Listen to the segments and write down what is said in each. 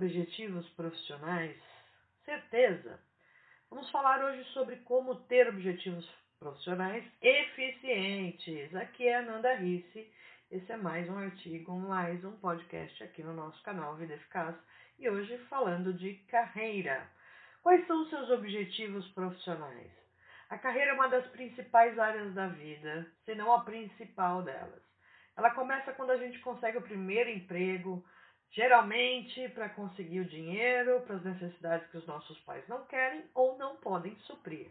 objetivos profissionais? Certeza! Vamos falar hoje sobre como ter objetivos profissionais eficientes. Aqui é a Nanda Risse. Esse é mais um artigo, mais um podcast aqui no nosso canal Vida Eficaz. E hoje falando de carreira. Quais são os seus objetivos profissionais? A carreira é uma das principais áreas da vida, se não a principal delas. Ela começa quando a gente consegue o primeiro emprego, geralmente para conseguir o dinheiro para as necessidades que os nossos pais não querem ou não podem suprir.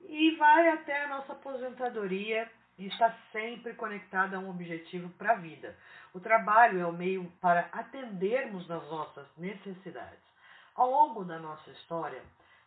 E vai até a nossa aposentadoria e está sempre conectada a um objetivo para a vida. O trabalho é o meio para atendermos nas nossas necessidades. Ao longo da nossa história,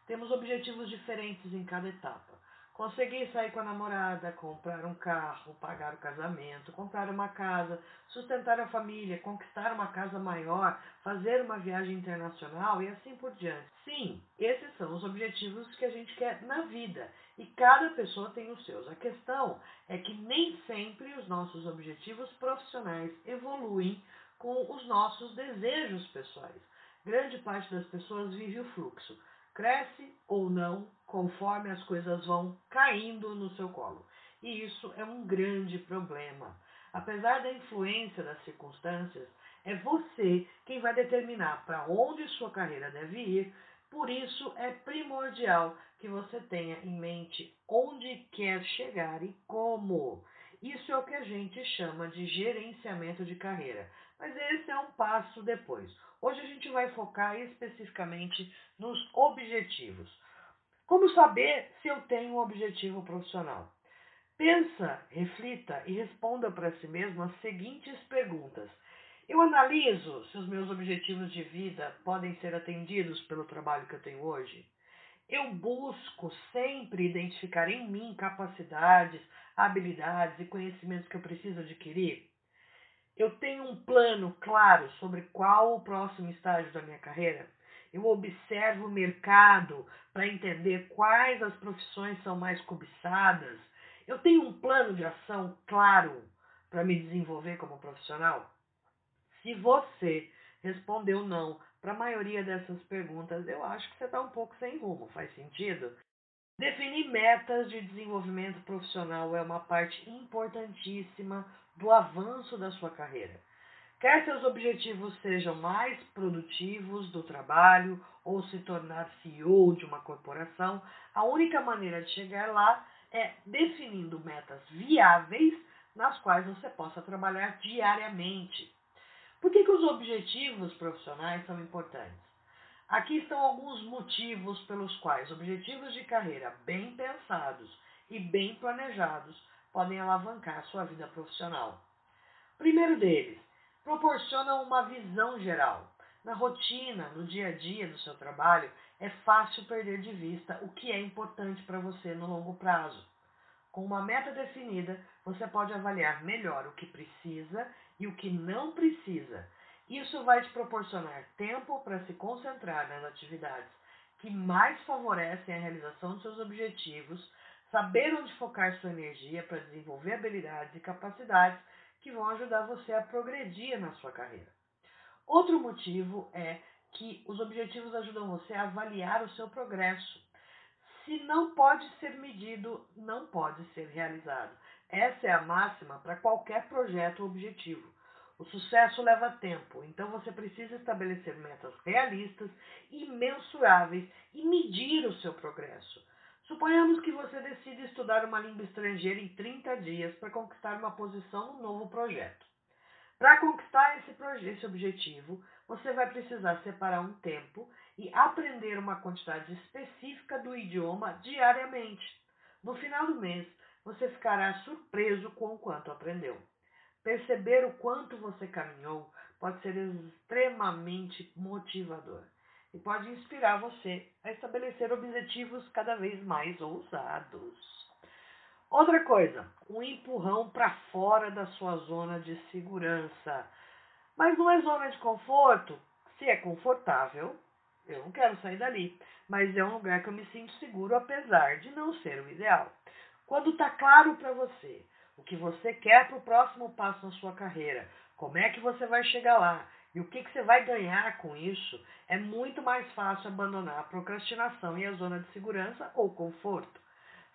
temos objetivos diferentes em cada etapa. Conseguir sair com a namorada, comprar um carro, pagar o casamento, comprar uma casa, sustentar a família, conquistar uma casa maior, fazer uma viagem internacional e assim por diante. Sim, esses são os objetivos que a gente quer na vida e cada pessoa tem os seus. A questão é que nem sempre os nossos objetivos profissionais evoluem com os nossos desejos pessoais. Grande parte das pessoas vive o fluxo cresce ou não conforme as coisas vão caindo no seu colo. E isso é um grande problema. Apesar da influência das circunstâncias, é você quem vai determinar para onde sua carreira deve ir. Por isso é primordial que você tenha em mente onde quer chegar e como. Isso é o que a gente chama de gerenciamento de carreira. Mas esse é um passo depois. Hoje a gente vai focar especificamente nos objetivos. Como saber se eu tenho um objetivo profissional? Pensa, reflita e responda para si mesmo as seguintes perguntas. Eu analiso se os meus objetivos de vida podem ser atendidos pelo trabalho que eu tenho hoje? Eu busco sempre identificar em mim capacidades, habilidades e conhecimentos que eu preciso adquirir? Eu tenho um plano claro sobre qual o próximo estágio da minha carreira. Eu observo o mercado para entender quais as profissões são mais cobiçadas. Eu tenho um plano de ação claro para me desenvolver como profissional. Se você respondeu não para a maioria dessas perguntas, eu acho que você está um pouco sem rumo. Faz sentido? Definir metas de desenvolvimento profissional é uma parte importantíssima do avanço da sua carreira. Quer seus objetivos sejam mais produtivos do trabalho ou se tornar CEO de uma corporação, a única maneira de chegar lá é definindo metas viáveis nas quais você possa trabalhar diariamente. Por que, que os objetivos profissionais são importantes? Aqui estão alguns motivos pelos quais objetivos de carreira bem pensados e bem planejados podem alavancar sua vida profissional. Primeiro deles, proporcionam uma visão geral. Na rotina, no dia a dia do seu trabalho, é fácil perder de vista o que é importante para você no longo prazo. Com uma meta definida, você pode avaliar melhor o que precisa e o que não precisa isso vai te proporcionar tempo para se concentrar nas atividades que mais favorecem a realização de seus objetivos, saber onde focar sua energia para desenvolver habilidades e capacidades que vão ajudar você a progredir na sua carreira. Outro motivo é que os objetivos ajudam você a avaliar o seu progresso. Se não pode ser medido, não pode ser realizado. Essa é a máxima para qualquer projeto ou objetivo. O sucesso leva tempo, então você precisa estabelecer metas realistas e mensuráveis e medir o seu progresso. Suponhamos que você decide estudar uma língua estrangeira em 30 dias para conquistar uma posição no novo projeto. Para conquistar esse, esse objetivo, você vai precisar separar um tempo e aprender uma quantidade específica do idioma diariamente. No final do mês, você ficará surpreso com o quanto aprendeu. Perceber o quanto você caminhou pode ser extremamente motivador e pode inspirar você a estabelecer objetivos cada vez mais ousados. Outra coisa, um empurrão para fora da sua zona de segurança. Mas não é zona de conforto. Se é confortável, eu não quero sair dali, mas é um lugar que eu me sinto seguro apesar de não ser o ideal. Quando está claro para você o que você quer para o próximo passo na sua carreira, como é que você vai chegar lá, e o que, que você vai ganhar com isso, é muito mais fácil abandonar a procrastinação e a zona de segurança ou conforto.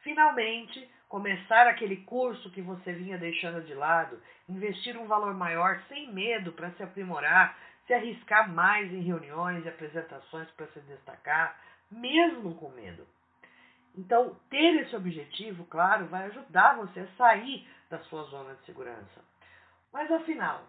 Finalmente, começar aquele curso que você vinha deixando de lado, investir um valor maior sem medo para se aprimorar, se arriscar mais em reuniões e apresentações para se destacar, mesmo com medo. Então, ter esse objetivo, claro, vai ajudar você a sair da sua zona de segurança. Mas afinal,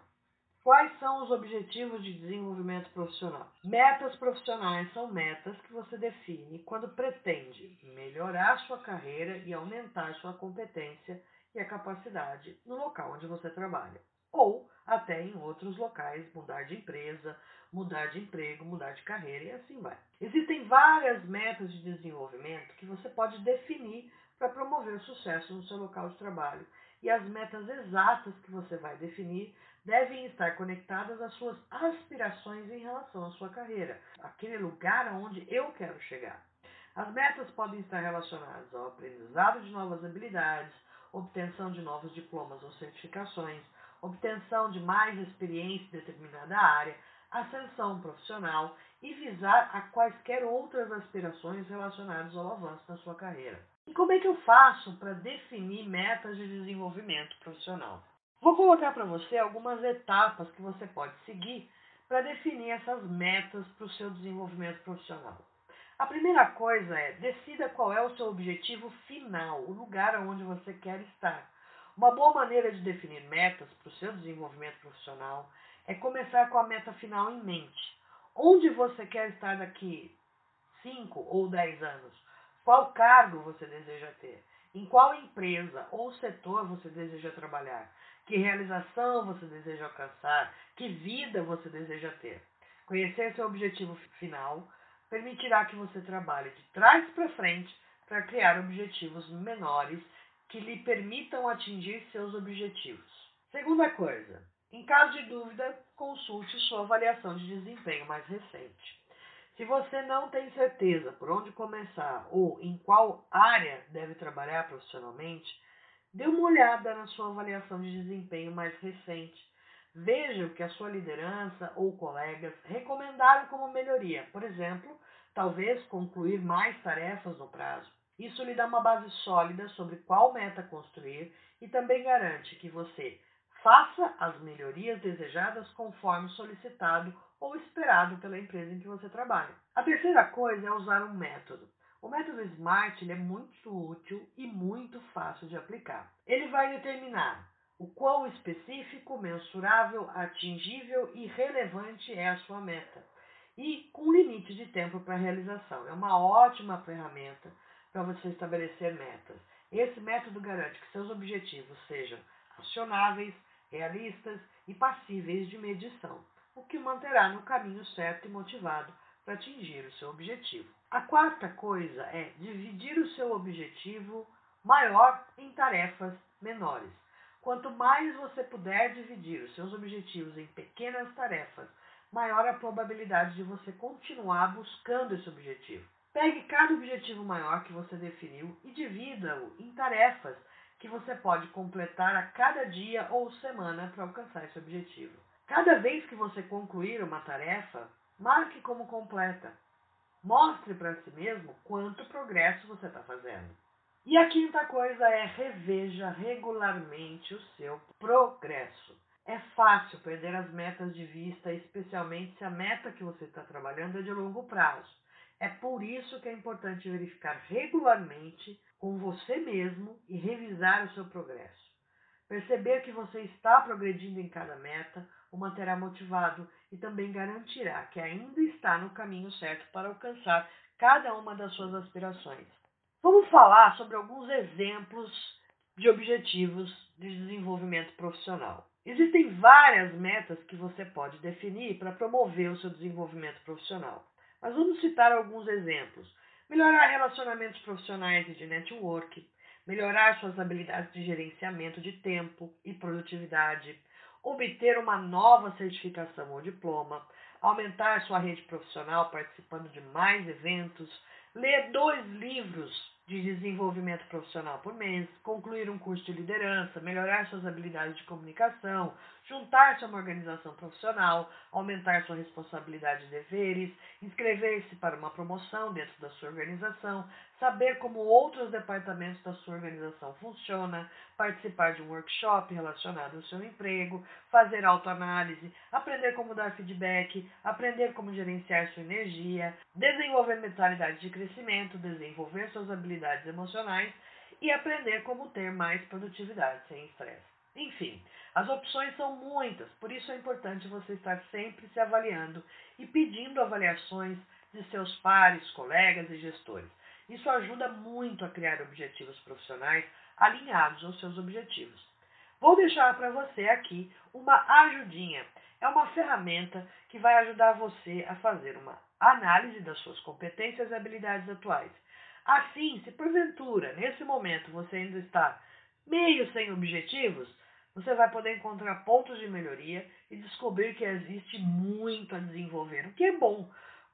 Quais são os objetivos de desenvolvimento profissional? Metas profissionais são metas que você define quando pretende melhorar sua carreira e aumentar sua competência e a capacidade no local onde você trabalha. Ou até em outros locais, mudar de empresa, mudar de emprego, mudar de carreira e assim vai. Existem várias metas de desenvolvimento que você pode definir para promover o sucesso no seu local de trabalho. E as metas exatas que você vai definir devem estar conectadas às suas aspirações em relação à sua carreira, aquele lugar aonde eu quero chegar. As metas podem estar relacionadas ao aprendizado de novas habilidades, obtenção de novos diplomas ou certificações, obtenção de mais experiência em determinada área, ascensão profissional e visar a quaisquer outras aspirações relacionadas ao avanço da sua carreira. E como é que eu faço para definir metas de desenvolvimento profissional? Vou colocar para você algumas etapas que você pode seguir para definir essas metas para o seu desenvolvimento profissional. A primeira coisa é decida qual é o seu objetivo final, o lugar onde você quer estar. Uma boa maneira de definir metas para o seu desenvolvimento profissional é começar com a meta final em mente. Onde você quer estar daqui 5 ou 10 anos? Qual cargo você deseja ter? Em qual empresa ou setor você deseja trabalhar? Que realização você deseja alcançar? Que vida você deseja ter? Conhecer seu objetivo final permitirá que você trabalhe de trás para frente para criar objetivos menores que lhe permitam atingir seus objetivos. Segunda coisa, em caso de dúvida, consulte sua avaliação de desempenho mais recente. Se você não tem certeza por onde começar ou em qual área deve trabalhar profissionalmente, Dê uma olhada na sua avaliação de desempenho mais recente. Veja o que a sua liderança ou colegas recomendaram como melhoria. Por exemplo, talvez concluir mais tarefas no prazo. Isso lhe dá uma base sólida sobre qual meta construir e também garante que você faça as melhorias desejadas conforme solicitado ou esperado pela empresa em que você trabalha. A terceira coisa é usar um método. O método SMART é muito útil e muito fácil de aplicar. Ele vai determinar o quão específico, mensurável, atingível e relevante é a sua meta, e com limite de tempo para realização. É uma ótima ferramenta para você estabelecer metas. Esse método garante que seus objetivos sejam acionáveis, realistas e passíveis de medição, o que manterá no caminho certo e motivado para atingir o seu objetivo. A quarta coisa é dividir o seu objetivo maior em tarefas menores. Quanto mais você puder dividir os seus objetivos em pequenas tarefas, maior a probabilidade de você continuar buscando esse objetivo. Pegue cada objetivo maior que você definiu e divida-o em tarefas que você pode completar a cada dia ou semana para alcançar esse objetivo. Cada vez que você concluir uma tarefa, marque como completa. Mostre para si mesmo quanto progresso você está fazendo. E a quinta coisa é reveja regularmente o seu progresso. É fácil perder as metas de vista, especialmente se a meta que você está trabalhando é de longo prazo. É por isso que é importante verificar regularmente com você mesmo e revisar o seu progresso. Perceber que você está progredindo em cada meta o manterá motivado e também garantirá que ainda está no caminho certo para alcançar cada uma das suas aspirações. Vamos falar sobre alguns exemplos de objetivos de desenvolvimento profissional. Existem várias metas que você pode definir para promover o seu desenvolvimento profissional, mas vamos citar alguns exemplos. Melhorar relacionamentos profissionais e de network, melhorar suas habilidades de gerenciamento de tempo e produtividade, obter uma nova certificação ou diploma, aumentar sua rede profissional participando de mais eventos, ler dois livros de desenvolvimento profissional por mês, concluir um curso de liderança, melhorar suas habilidades de comunicação, juntar-se a uma organização profissional, aumentar sua responsabilidade e deveres, inscrever-se para uma promoção dentro da sua organização, saber como outros departamentos da sua organização funcionam, participar de um workshop relacionado ao seu emprego, fazer autoanálise, aprender como dar feedback, aprender como gerenciar sua energia, desenvolver mentalidade de crescimento, desenvolver suas habilidades emocionais e aprender como ter mais produtividade sem estresse. Enfim, as opções são muitas, por isso é importante você estar sempre se avaliando e pedindo avaliações de seus pares, colegas e gestores. Isso ajuda muito a criar objetivos profissionais alinhados aos seus objetivos. Vou deixar para você aqui uma ajudinha. É uma ferramenta que vai ajudar você a fazer uma análise das suas competências e habilidades atuais Assim, se porventura, nesse momento, você ainda está meio sem objetivos, você vai poder encontrar pontos de melhoria e descobrir que existe muito a desenvolver, o que é bom.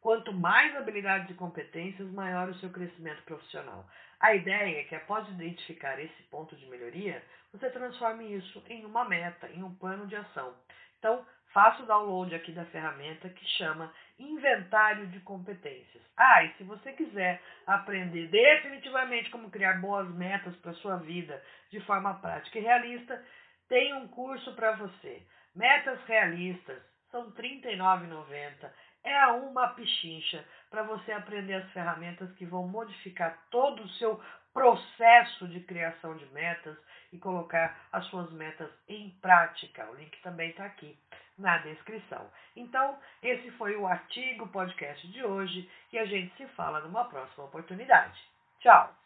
Quanto mais habilidades e competências, maior o seu crescimento profissional. A ideia é que, após identificar esse ponto de melhoria, você transforme isso em uma meta, em um plano de ação. Então, faça o download aqui da ferramenta que chama Inventário de Competências. Ah, e se você quiser aprender definitivamente como criar boas metas para sua vida de forma prática e realista, tem um curso para você. Metas realistas são R$ 39,90. É uma pichincha para você aprender as ferramentas que vão modificar todo o seu processo de criação de metas e colocar as suas metas em prática. O link também está aqui na descrição. Então, esse foi o artigo podcast de hoje e a gente se fala numa próxima oportunidade. Tchau!